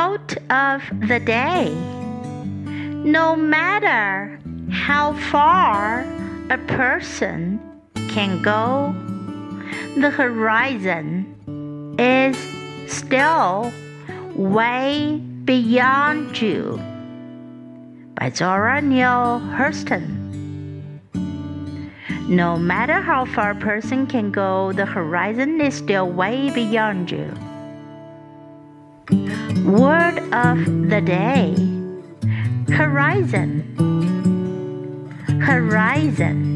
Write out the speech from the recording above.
Quote of the day No matter how far a person can go, the horizon is still way beyond you. By Zora Neale Hurston. No matter how far a person can go, the horizon is still way beyond you. Word of the day Horizon. Horizon.